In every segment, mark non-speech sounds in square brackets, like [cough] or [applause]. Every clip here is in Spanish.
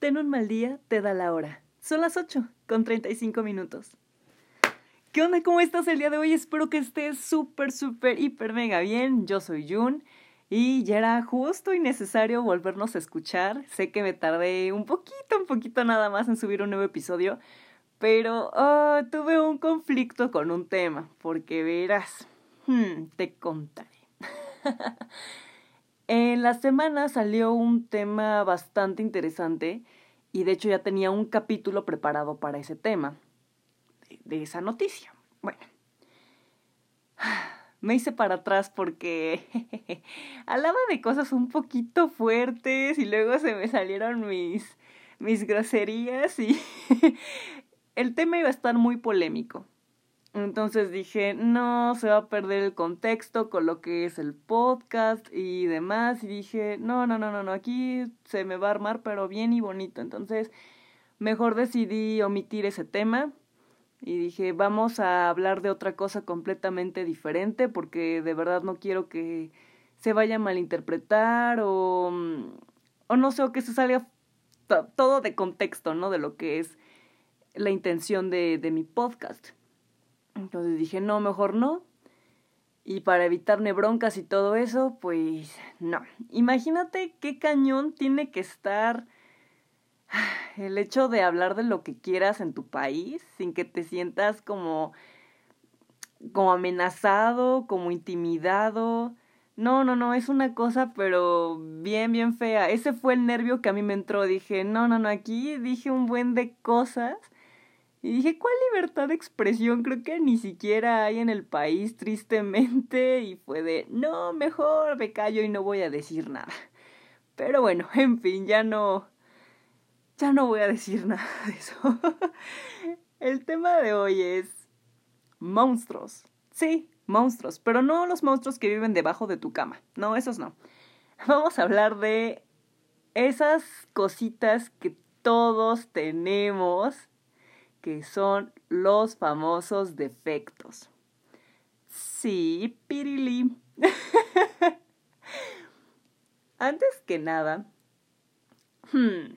Ten un mal día, te da la hora. Son las 8 con 35 minutos. ¿Qué onda? ¿Cómo estás el día de hoy? Espero que estés súper, súper, hiper, mega bien. Yo soy Jun y ya era justo y necesario volvernos a escuchar. Sé que me tardé un poquito, un poquito nada más en subir un nuevo episodio, pero oh, tuve un conflicto con un tema, porque verás, hmm, te contaré. [laughs] En la semana salió un tema bastante interesante y de hecho ya tenía un capítulo preparado para ese tema, de, esa noticia. Bueno, [sighs] me hice para atrás porque [laughs] hablaba de cosas un poquito fuertes y luego se me salieron mis, mis groserías y [laughs] el tema iba a estar muy polémico. Entonces dije, no, se va a perder el contexto con lo que es el podcast y demás. Y dije, no, no, no, no, no, aquí se me va a armar, pero bien y bonito. Entonces, mejor decidí omitir ese tema. Y dije, vamos a hablar de otra cosa completamente diferente, porque de verdad no quiero que se vaya a malinterpretar o, o no sé, o que se salga todo de contexto, ¿no? De lo que es la intención de, de mi podcast. Entonces dije, no, mejor no. Y para evitarme broncas y todo eso, pues no. Imagínate qué cañón tiene que estar [sighs] el hecho de hablar de lo que quieras en tu país sin que te sientas como como amenazado, como intimidado. No, no, no, es una cosa pero bien, bien fea. Ese fue el nervio que a mí me entró. Dije, no, no, no, aquí dije un buen de cosas y dije, ¿cuál libertad de expresión? Creo que ni siquiera hay en el país, tristemente. [laughs] Y fue de, no, mejor me callo y no voy a decir nada. Pero bueno, [laughs] en fin, ya no. Ya no voy a decir nada [laughs] de eso. el tema de hoy es monstruos. Sí, monstruos, pero no los monstruos que viven debajo de tu cama. No, esos no. Vamos a hablar de esas cositas que todos tenemos que son los famosos defectos. Sí, pirili. [laughs] Antes que nada, hmm,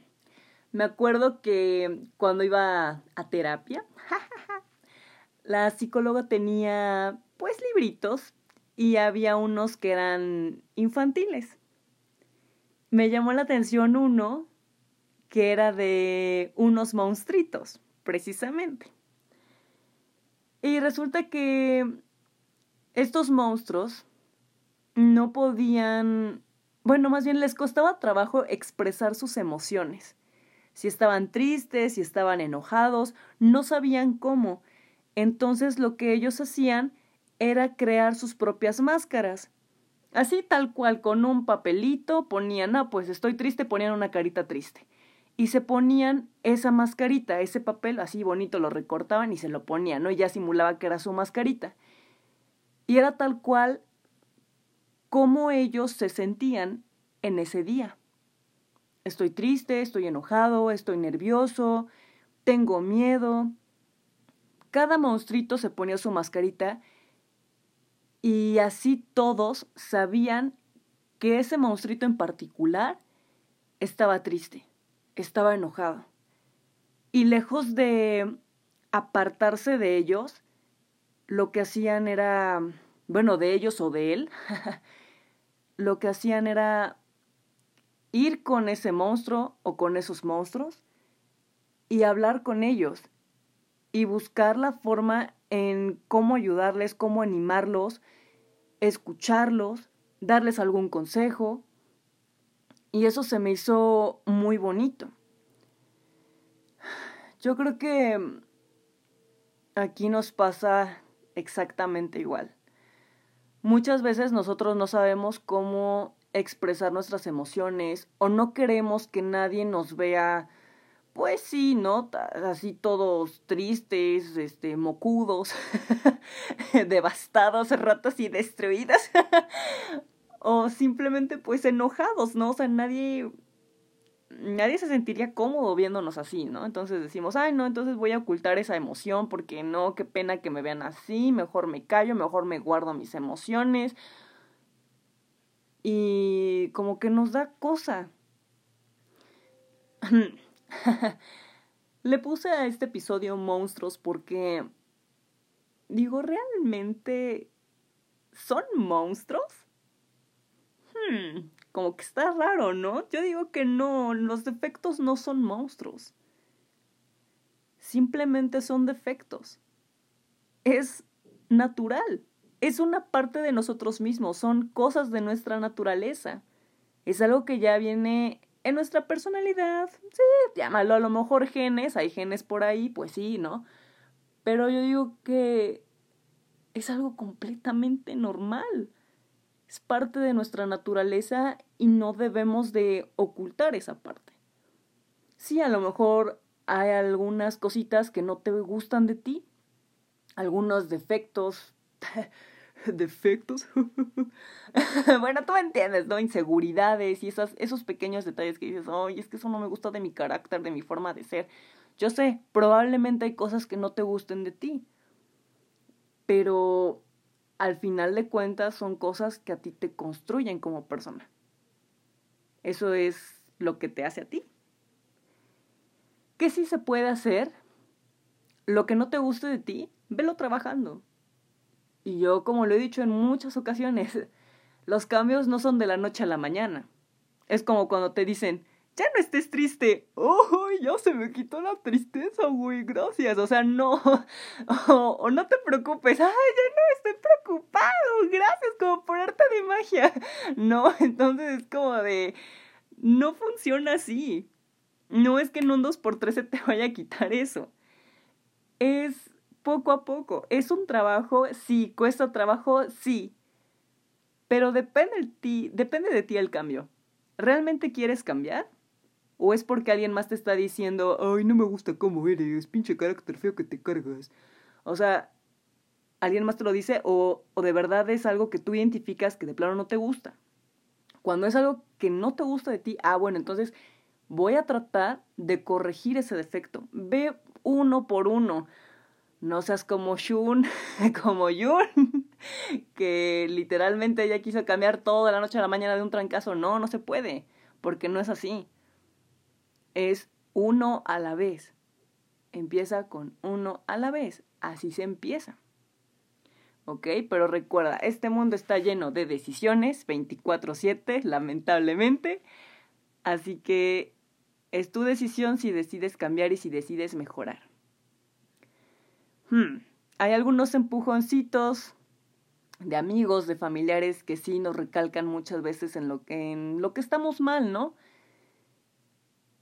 me acuerdo que cuando iba a terapia, [laughs] la psicóloga tenía pues libritos y había unos que eran infantiles. Me llamó la atención uno que era de unos monstruitos precisamente. Y resulta que estos monstruos no podían, bueno, más bien les costaba trabajo expresar sus emociones. Si estaban tristes, si estaban enojados, no sabían cómo. Entonces lo que ellos hacían era crear sus propias máscaras. Así tal cual, con un papelito ponían, ah, pues estoy triste, ponían una carita triste y se ponían esa mascarita, ese papel así bonito, lo recortaban y se lo ponían, ¿no? Y ya simulaba que era su mascarita. Y era tal cual como ellos se sentían en ese día. Estoy triste, estoy enojado, estoy nervioso, tengo miedo. Cada monstruito se ponía su mascarita y así todos sabían que ese monstruito en particular estaba triste estaba enojado. Y lejos de apartarse de ellos, lo que hacían era, bueno, de ellos o de él, [laughs] lo que hacían era ir con ese monstruo o con esos monstruos y hablar con ellos y buscar la forma en cómo ayudarles, cómo animarlos, escucharlos, darles algún consejo, y eso se me hizo muy bonito. Yo creo que aquí nos pasa exactamente igual. Muchas veces nosotros no sabemos cómo expresar nuestras emociones o no queremos que nadie nos vea pues sí, ¿no? Así todos tristes, este, mocudos, [laughs] devastados, ratas y destruidas [laughs] o simplemente pues enojados, ¿no? O sea, nadie nadie se sentiría cómodo viéndonos así, ¿no? Entonces decimos, ay, no, entonces voy a ocultar esa emoción porque no, qué pena que me vean así, mejor me callo, mejor me guardo mis emociones. Y como que nos da cosa. [laughs] Le puse a este episodio monstruos porque digo, ¿realmente son monstruos? Hmm, como que está raro, ¿no? Yo digo que no, los defectos no son monstruos. Simplemente son defectos. Es natural. Es una parte de nosotros mismos, son cosas de nuestra naturaleza. Es algo que ya viene en nuestra personalidad. Sí, llámalo a lo mejor genes, hay genes por ahí, pues sí, ¿no? Pero yo digo que es algo completamente normal. Es parte de nuestra naturaleza y no debemos de ocultar esa parte. Sí, a lo mejor hay algunas cositas que no te gustan de ti, algunos defectos, [laughs] defectos. [laughs] bueno, tú me entiendes, ¿no? Inseguridades y esas, esos pequeños detalles que dices, oye, es que eso no me gusta de mi carácter, de mi forma de ser. Yo sé, probablemente hay cosas que no te gusten de ti, pero al final de cuentas son cosas que a ti te construyen como persona. Eso es lo que te hace a ti. ¿Qué sí se puede hacer? Lo que no te guste de ti, velo trabajando. Y yo, como lo he dicho en muchas ocasiones, [laughs] los cambios no son de la noche a la mañana. Es como cuando te dicen, ya no estés triste. ¡Oh, ya se me quitó la tristeza, güey! Gracias. O sea, no. [laughs] O, no te preocupes. ¡Ay, ya no estoy preocupado! Gracias, como por arte de magia. [laughs] No, entonces es como de. No funciona así. No es que en un 2 por 3 se te vaya a quitar eso. Es poco a poco. Es un trabajo, sí. Cuesta trabajo, sí. Pero depende, de ti, depende de ti el cambio. ¿Realmente quieres cambiar? ¿O es porque alguien más te está diciendo, ay, no me gusta cómo eres, pinche carácter feo que te cargas? O sea, alguien más te lo dice o, o de verdad es algo que tú identificas que de plano no te gusta. Cuando es algo que no te gusta de ti, ah, bueno, entonces voy a tratar de corregir ese defecto. Ve uno por uno. No seas como Shun, [laughs] como Yun, [laughs] que literalmente ella quiso cambiar todo de la noche a la mañana de un trancazo. No, no se puede, porque no es así. Es uno a la vez. Empieza con uno a la vez. Así se empieza. ¿Ok? Pero recuerda, este mundo está lleno de decisiones 24/7, lamentablemente. Así que es tu decisión si decides cambiar y si decides mejorar. Hmm, hay algunos empujoncitos de amigos, de familiares que sí nos recalcan muchas veces en lo en lo que estamos mal, ¿no?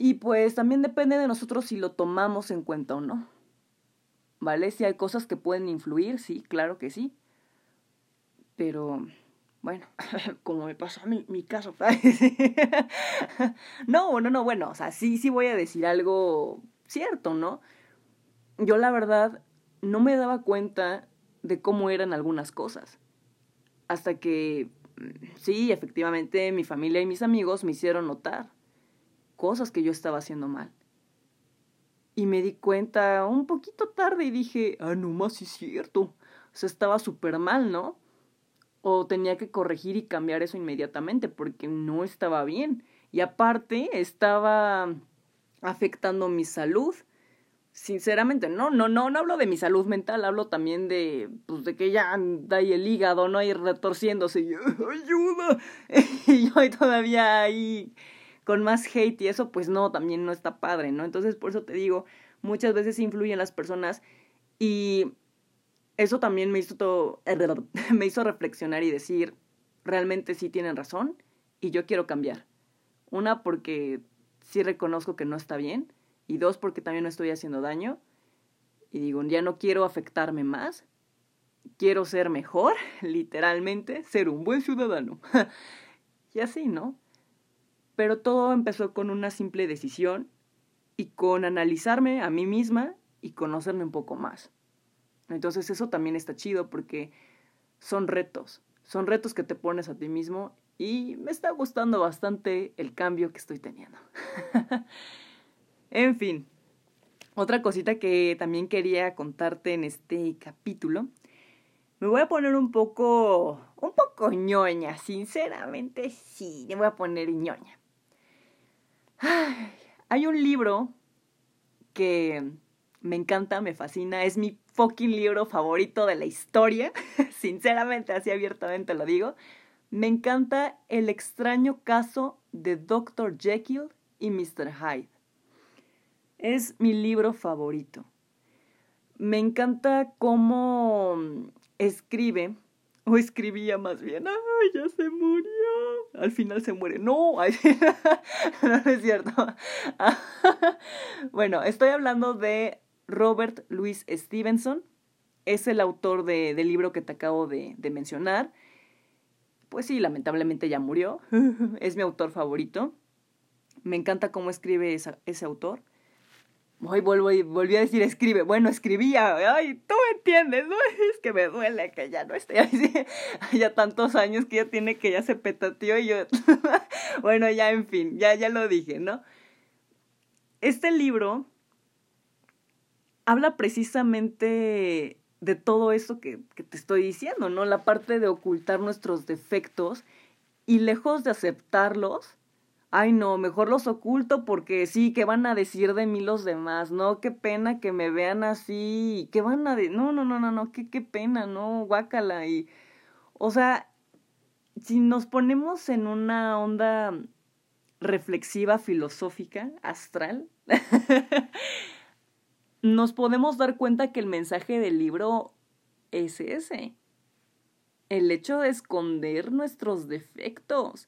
Y pues también depende de nosotros si lo tomamos en cuenta o no. ¿Vale? Si hay cosas que pueden influir, sí, claro que sí. Pero, bueno, [laughs] como me pasó a mí, mi caso. [laughs] no, no, no, bueno, o sea, sí, sí voy a decir algo cierto, ¿no? Yo la verdad no me daba cuenta de cómo eran algunas cosas. Hasta que, mm, sí, efectivamente, mi familia y mis amigos me hicieron notar cosas que yo estaba haciendo mal. Y me di cuenta un poquito tarde y dije, ah, no más, es cierto. O sea, estaba súper mal, ¿no? O tenía que corregir y cambiar eso inmediatamente porque no estaba bien. Y aparte, estaba afectando mi salud sinceramente, no, no, no, no hablo de mi salud mental, hablo también de, pues, de que ya anda ahí el hígado, ¿no? Ahí retorciéndose, y, ayuda, [laughs] y yo todavía ahí con más hate y eso, pues no, también no está padre, ¿no? Entonces, por eso te digo, muchas veces influyen las personas y eso también me hizo todo, [laughs] me hizo reflexionar y decir, realmente sí tienen razón y yo quiero cambiar. Una, porque sí reconozco que no está bien, y dos, porque también no estoy haciendo daño. Y digo, ya no quiero afectarme más. Quiero ser mejor, [laughs] literalmente, ser un buen ciudadano. [laughs] y así, ¿no? Pero todo empezó con una simple decisión y con analizarme a mí misma y conocerme un poco más. Entonces eso también está chido porque son retos, son retos que te pones a ti mismo y me está gustando bastante el cambio que estoy teniendo. [laughs] En fin, otra cosita que también quería contarte en este capítulo. Me voy a poner un poco, un poco ñoña, sinceramente sí, me voy a poner ñoña. Hay un libro que me encanta, me fascina, es mi fucking libro favorito de la historia, [laughs] sinceramente, así abiertamente lo digo. Me encanta El extraño caso de Dr. Jekyll y Mr. Hyde. Es mi libro favorito. Me encanta cómo escribe, o escribía más bien, ¡ay, ya se murió! Al final se muere. No, [laughs] no, es cierto. [laughs] bueno, estoy hablando de Robert Louis Stevenson. Es el autor de, del libro que te acabo de, de mencionar. Pues sí, lamentablemente ya murió. [laughs] es mi autor favorito. Me encanta cómo escribe ese autor. Hoy y volví a decir escribe. Bueno, escribía. Ay, tú me entiendes, ¿no? [laughs] Es que me duele que ya no esté así. [laughs] Ya tantos años que ya tiene que ya se petateó y yo. [laughs] bueno, ya en fin, ya, ya lo dije, ¿no? Este libro habla precisamente de todo eso que, que te estoy diciendo, ¿no? La parte de ocultar nuestros defectos y lejos de aceptarlos, ay no, mejor los oculto porque sí, ¿qué van a decir de mí los demás? No, qué pena que me vean así, ¿qué van a decir? No, no, no, no, no, qué, qué pena, no, guácala. Y, o sea, si nos ponemos en una onda reflexiva, filosófica, astral, [laughs] nos podemos dar cuenta que el mensaje del libro es ese. El hecho de esconder nuestros defectos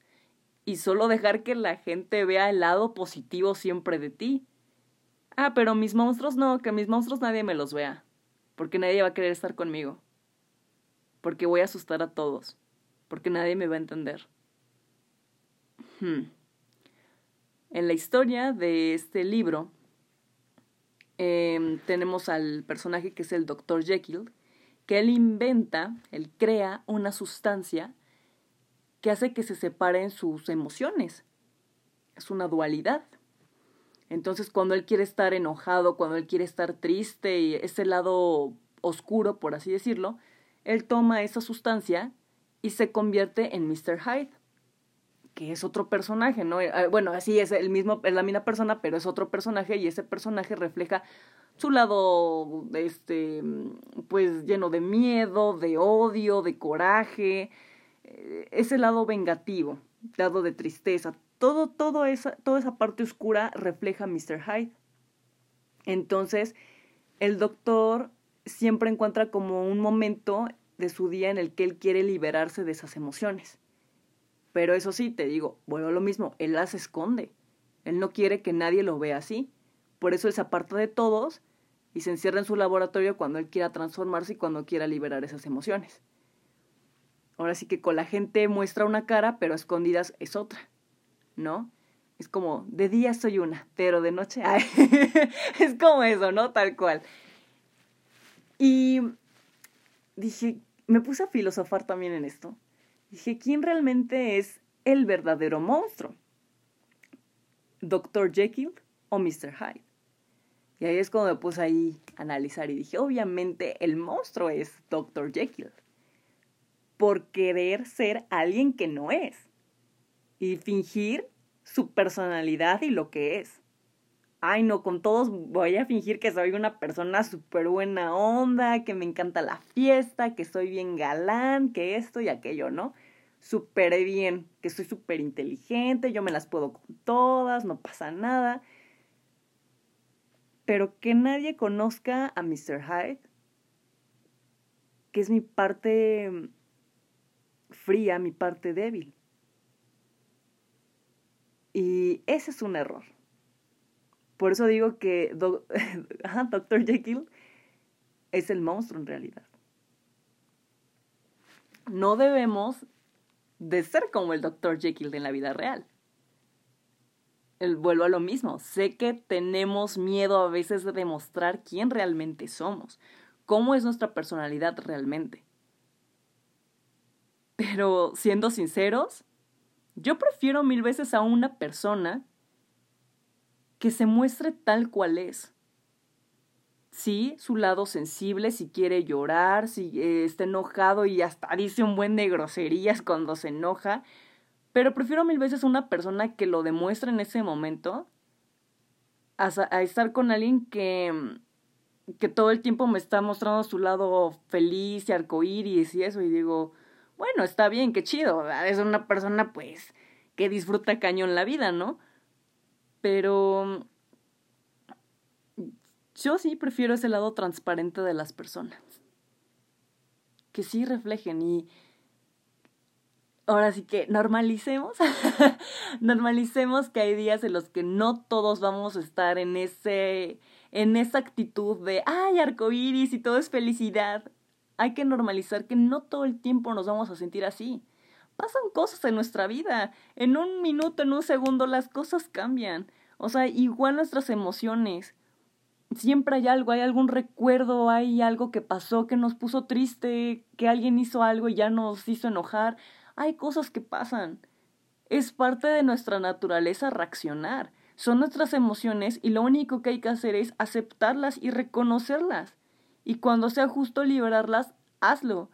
y solo dejar que la gente vea el lado positivo siempre de ti. Ah, pero mis monstruos no, que mis monstruos nadie me los vea, porque nadie va a querer estar conmigo, porque voy a asustar a todos, porque nadie me va a entender. Hmm. En la historia de este libro em, tenemos al personaje que es el Dr. Jekyll, que él inventa, él crea una sustancia que hace que se separen sus emociones. Es una dualidad. Entonces, cuando él quiere estar enojado, cuando él quiere estar triste y ese lado oscuro, por así decirlo, él toma esa sustancia y se convierte en Mr. Hyde, que es otro personaje, ¿no? Eh, bueno, así es el mismo, es la misma persona, pero es otro personaje y ese personaje refleja su lado, este, pues lleno de miedo, de odio, de coraje, ese lado vengativo, lado de tristeza, todo, todo esa, toda esa parte oscura refleja a Mr. Hyde. Entonces, el doctor siempre encuentra como un momento de su día en el que él quiere liberarse de esas emociones. Pero eso sí, te digo, bueno, lo mismo, él las esconde. Él no quiere que nadie lo vea así. Por eso él se aparta de todos y se encierra en su laboratorio cuando él quiera transformarse y cuando quiera liberar esas emociones. Ahora sí que con la gente muestra una cara, pero a escondidas es otra, ¿no? Es como, de día soy una, pero de noche, ay, [laughs] es como eso, ¿no? Tal cual. Y dije, me puse a filosofar también en esto. Dije, ¿quién realmente es el verdadero monstruo? ¿Dr. Jekyll o Mr. Hyde? Y ahí es cuando me puse ahí a analizar y dije, obviamente el monstruo es Dr. Jekyll por querer ser alguien que no es y fingir su personalidad y lo que es. Ay, no, con todos voy a fingir que soy una persona súper buena onda, que me encanta la fiesta, que soy bien galán, que esto y aquello, ¿no? Súper bien, que soy súper inteligente, yo me las puedo con todas, no pasa nada. Pero que nadie conozca a Mr. Hyde, que es mi parte fría mi parte débil. Y ese es un error. Por eso digo que Dr. [laughs] Jekyll es el monstruo en realidad. No debemos de ser como el Dr. Jekyll en la vida real. El, vuelvo a lo mismo. Sé que tenemos miedo a veces de demostrar quién realmente somos, cómo es nuestra personalidad realmente. Pero siendo sinceros, yo prefiero mil veces a una persona que se muestre tal cual es. Sí, su lado sensible, si quiere llorar, si eh, está enojado y hasta dice un buen de groserías cuando se enoja, pero prefiero mil veces a una persona que lo demuestre en ese momento a, estar con alguien que, que todo el tiempo me está mostrando su lado feliz y arcoíris y eso, y digo, bueno, está bien, qué chido, es una persona pues que disfruta cañón la vida, ¿no? Pero yo sí prefiero ese lado transparente de las personas. Que sí reflejen y ahora sí que normalicemos, [laughs] normalicemos que hay días en los que no todos vamos a estar en ese, en esa actitud de, ay, arcoíris y todo es felicidad. Hay que normalizar que no todo el tiempo nos vamos a sentir así. Pasan cosas en nuestra vida. En un minuto, en un segundo, las cosas cambian. O sea, igual nuestras emociones. Siempre hay algo, hay algún recuerdo, hay algo que pasó que nos puso triste, que alguien hizo algo y ya nos hizo enojar hay cosas que pasan. Es parte de nuestra naturaleza reaccionar. Son nuestras emociones y lo único que hay que hacer es aceptarlas y reconocerlas. Y cuando sea justo liberarlas, hazlo.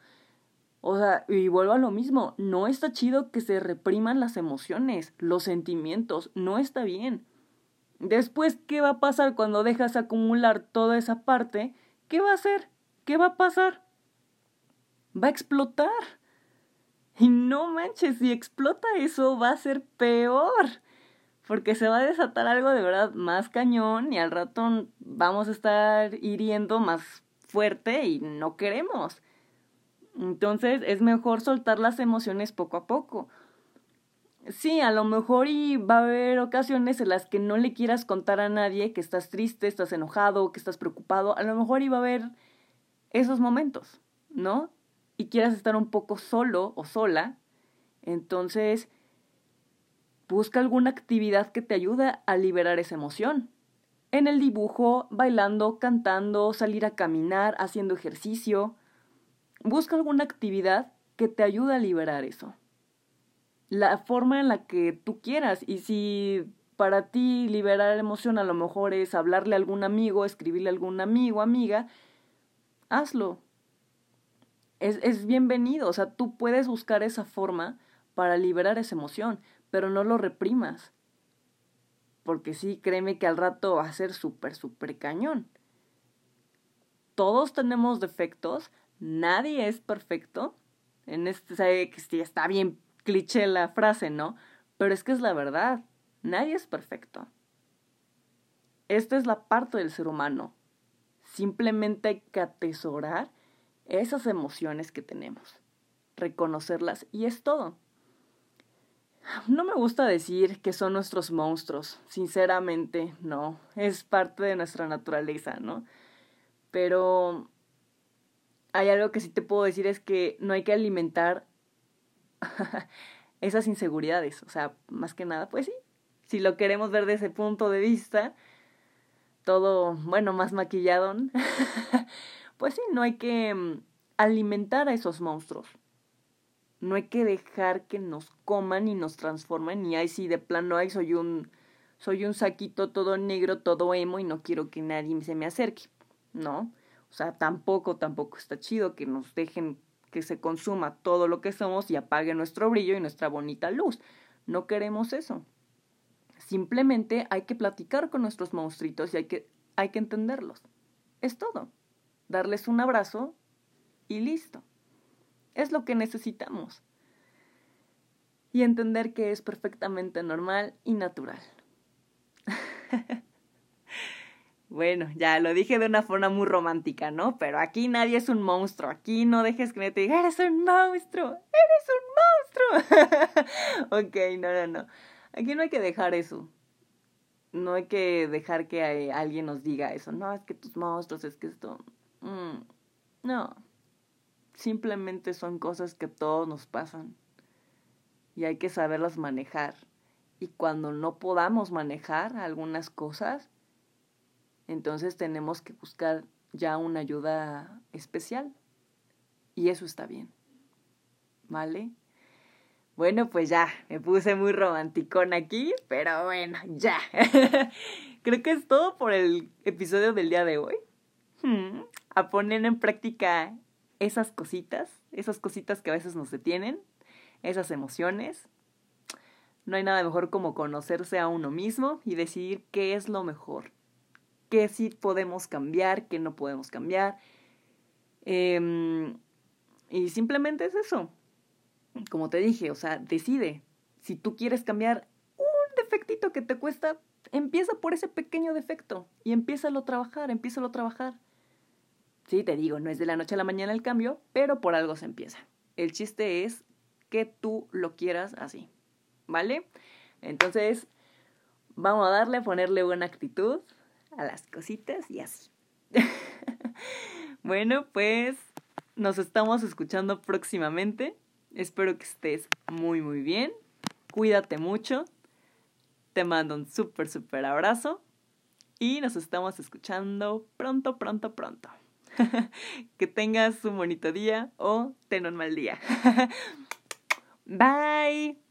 O sea, y vuelvo a lo mismo, no está chido que se repriman las emociones, los sentimientos, no está bien. Después, ¿qué va a pasar cuando dejas acumular toda esa parte? ¿Qué va a hacer? ¿Qué va a pasar? Va a explotar. Y no manches, si explota eso va a ser peor. Porque se va a desatar algo de verdad más cañón y al rato vamos a estar hiriendo más fuerte y no queremos. Entonces es mejor soltar las emociones poco a poco. Sí, a lo mejor y va a haber ocasiones en las que no le quieras contar a nadie que estás triste, estás enojado, que estás preocupado. A lo mejor iba a haber esos momentos, ¿no? y quieras estar un poco solo o sola, entonces busca alguna actividad que te ayude a liberar esa emoción. En el dibujo, bailando, cantando, salir a caminar, haciendo ejercicio. Busca alguna actividad que te ayude a liberar eso. La forma en la que tú quieras. Y si para ti liberar emoción a lo mejor es hablarle a algún amigo, escribirle a algún amigo, amiga, hazlo es, es bienvenido. O sea, tú puedes buscar esa forma para liberar esa emoción, pero no lo reprimas. Porque sí, créeme que al rato va a ser súper, súper cañón. Todos tenemos defectos, nadie es perfecto. En este, sé que sí, está bien cliché la frase, ¿no? Pero es que es la verdad, nadie es perfecto. Esta es la parte del ser humano. Simplemente hay que atesorar esas emociones que tenemos, reconocerlas y es todo. No me gusta decir que son nuestros monstruos, sinceramente, no, es parte de nuestra naturaleza, ¿no? Pero hay algo que sí te puedo decir es que no hay que alimentar [laughs] esas inseguridades, o sea, más que nada, pues sí, si lo queremos ver desde ese punto de vista, todo, bueno, más maquillado, [laughs] pues sí, no hay que mm, alimentar a esos monstruos. No hay que dejar que nos coman y nos transformen y ahí sí de plano ahí soy un soy un saquito todo negro, todo emo y no quiero que nadie se me acerque, ¿no? O sea, tampoco tampoco está chido que nos dejen que se consuma todo lo que somos y apague nuestro brillo y nuestra bonita luz. No queremos eso. Simplemente hay que platicar con nuestros monstruitos y hay que, hay que entenderlos. Es todo. Darles un abrazo y listo. Es lo que necesitamos. Y entender que es perfectamente normal y natural. [laughs] bueno, ya lo dije de una forma muy romántica, ¿no? Pero aquí nadie es un monstruo. Aquí no dejes que me te diga, eres un monstruo, eres un monstruo. [laughs] ok, no, no, no. Aquí no hay que dejar eso. No hay que dejar que alguien nos diga eso. No, es que tus monstruos, es que esto... Mm, no simplemente son cosas que todos nos pasan y hay que saberlas manejar. Y cuando no podamos manejar algunas cosas, entonces tenemos que buscar ya una ayuda especial. Y eso está bien. ¿Vale? Bueno, pues ya, me puse muy romanticón aquí, pero bueno, ya. [laughs] Creo que es todo por el episodio del día de hoy. Hmm, a poner en práctica esas cositas, esas cositas que a veces nos detienen, esas emociones. No hay nada mejor como conocerse a uno mismo y decidir qué es lo mejor, qué sí podemos cambiar, qué no podemos cambiar. Em, y simplemente es eso. Como te dije, o sea, decide. Si tú quieres cambiar un defectito que te cuesta, empieza por ese pequeño defecto y empieza a trabajar, empieza a trabajar. Sí, te digo, no es de la noche a la mañana el cambio, pero por algo se empieza. El chiste es que tú lo quieras así, ¿vale? Entonces, vamos a darle, ponerle buena actitud a las cositas y así. [laughs] bueno, pues nos estamos escuchando próximamente. Espero que estés muy, muy bien. Cuídate mucho. Te mando un súper, súper abrazo. Y nos estamos escuchando pronto, pronto, pronto. [laughs] que tengas un bonito día o ten un mal día. [laughs] Bye.